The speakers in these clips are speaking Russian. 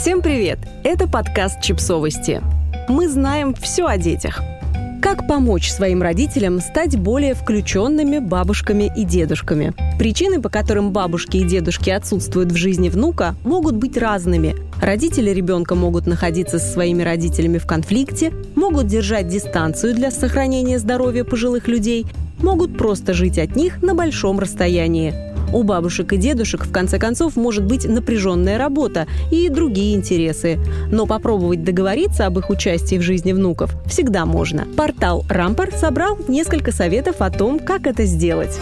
Всем привет! Это подкаст «Чипсовости». Мы знаем все о детях. Как помочь своим родителям стать более включенными бабушками и дедушками? Причины, по которым бабушки и дедушки отсутствуют в жизни внука, могут быть разными. Родители ребенка могут находиться со своими родителями в конфликте, могут держать дистанцию для сохранения здоровья пожилых людей, могут просто жить от них на большом расстоянии. У бабушек и дедушек, в конце концов, может быть напряженная работа и другие интересы. Но попробовать договориться об их участии в жизни внуков всегда можно. Портал «Рампор» собрал несколько советов о том, как это сделать.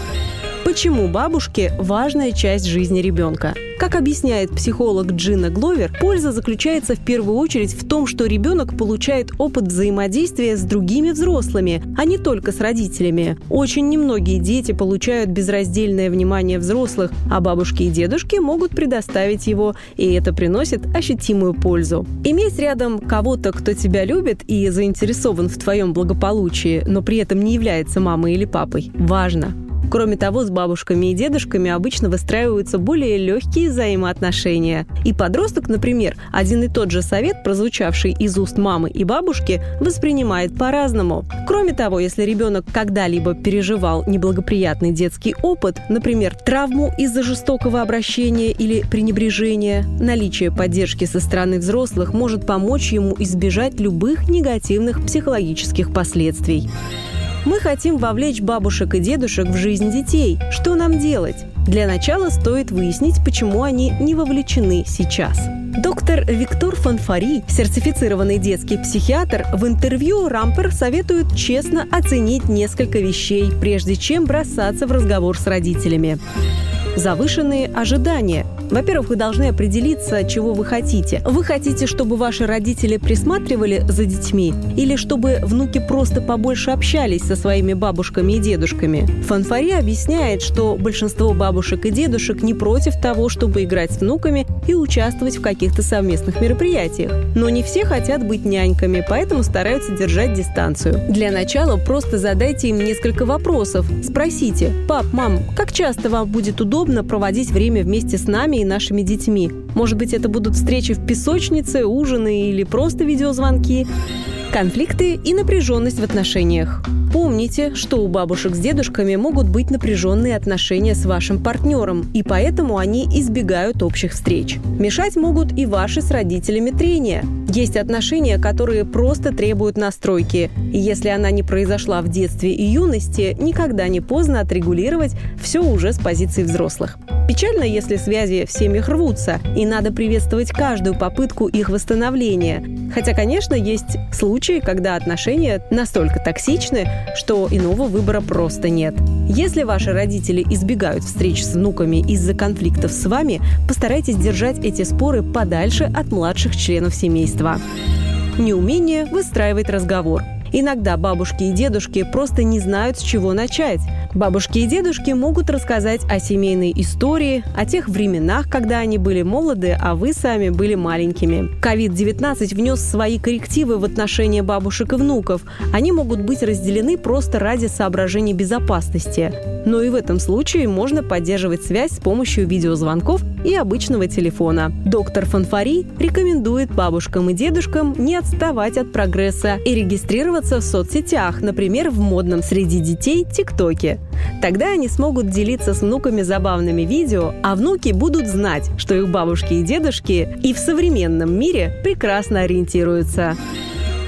Почему бабушки – важная часть жизни ребенка? Как объясняет психолог Джина Гловер, польза заключается в первую очередь в том, что ребенок получает опыт взаимодействия с другими взрослыми, а не только с родителями. Очень немногие дети получают безраздельное внимание взрослых, а бабушки и дедушки могут предоставить его, и это приносит ощутимую пользу. Иметь рядом кого-то, кто тебя любит и заинтересован в твоем благополучии, но при этом не является мамой или папой, важно. Кроме того, с бабушками и дедушками обычно выстраиваются более легкие взаимоотношения. И подросток, например, один и тот же совет, прозвучавший из уст мамы и бабушки, воспринимает по-разному. Кроме того, если ребенок когда-либо переживал неблагоприятный детский опыт, например, травму из-за жестокого обращения или пренебрежения, наличие поддержки со стороны взрослых может помочь ему избежать любых негативных психологических последствий. Мы хотим вовлечь бабушек и дедушек в жизнь детей. Что нам делать? Для начала стоит выяснить, почему они не вовлечены сейчас. Доктор Виктор Фанфари, сертифицированный детский психиатр, в интервью Рампер советует честно оценить несколько вещей, прежде чем бросаться в разговор с родителями. Завышенные ожидания – во-первых, вы должны определиться, чего вы хотите. Вы хотите, чтобы ваши родители присматривали за детьми или чтобы внуки просто побольше общались со своими бабушками и дедушками? Фанфари объясняет, что большинство бабушек и дедушек не против того, чтобы играть с внуками и участвовать в каких-то совместных мероприятиях. Но не все хотят быть няньками, поэтому стараются держать дистанцию. Для начала просто задайте им несколько вопросов. Спросите, пап, мам, как часто вам будет удобно проводить время вместе с нами и нашими детьми. Может быть, это будут встречи в песочнице, ужины или просто видеозвонки. Конфликты и напряженность в отношениях. Помните, что у бабушек с дедушками могут быть напряженные отношения с вашим партнером, и поэтому они избегают общих встреч. Мешать могут и ваши с родителями трения. Есть отношения, которые просто требуют настройки, и если она не произошла в детстве и юности, никогда не поздно отрегулировать все уже с позиции взрослых. Печально, если связи в семьях рвутся, и надо приветствовать каждую попытку их восстановления. Хотя, конечно, есть случаи, когда отношения настолько токсичны, что иного выбора просто нет. Если ваши родители избегают встреч с внуками из-за конфликтов с вами, постарайтесь держать эти споры подальше от младших членов семейства. Неумение выстраивать разговор – Иногда бабушки и дедушки просто не знают, с чего начать. Бабушки и дедушки могут рассказать о семейной истории, о тех временах, когда они были молоды, а вы сами были маленькими. COVID-19 внес свои коррективы в отношения бабушек и внуков. Они могут быть разделены просто ради соображений безопасности. Но и в этом случае можно поддерживать связь с помощью видеозвонков и обычного телефона. Доктор Фанфари рекомендует бабушкам и дедушкам не отставать от прогресса и регистрироваться в соцсетях, например, в модном среди детей ТикТоке. Тогда они смогут делиться с внуками забавными видео, а внуки будут знать, что их бабушки и дедушки и в современном мире прекрасно ориентируются.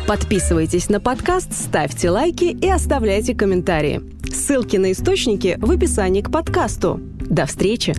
Подписывайтесь на подкаст, ставьте лайки и оставляйте комментарии. Ссылки на источники в описании к подкасту. До встречи!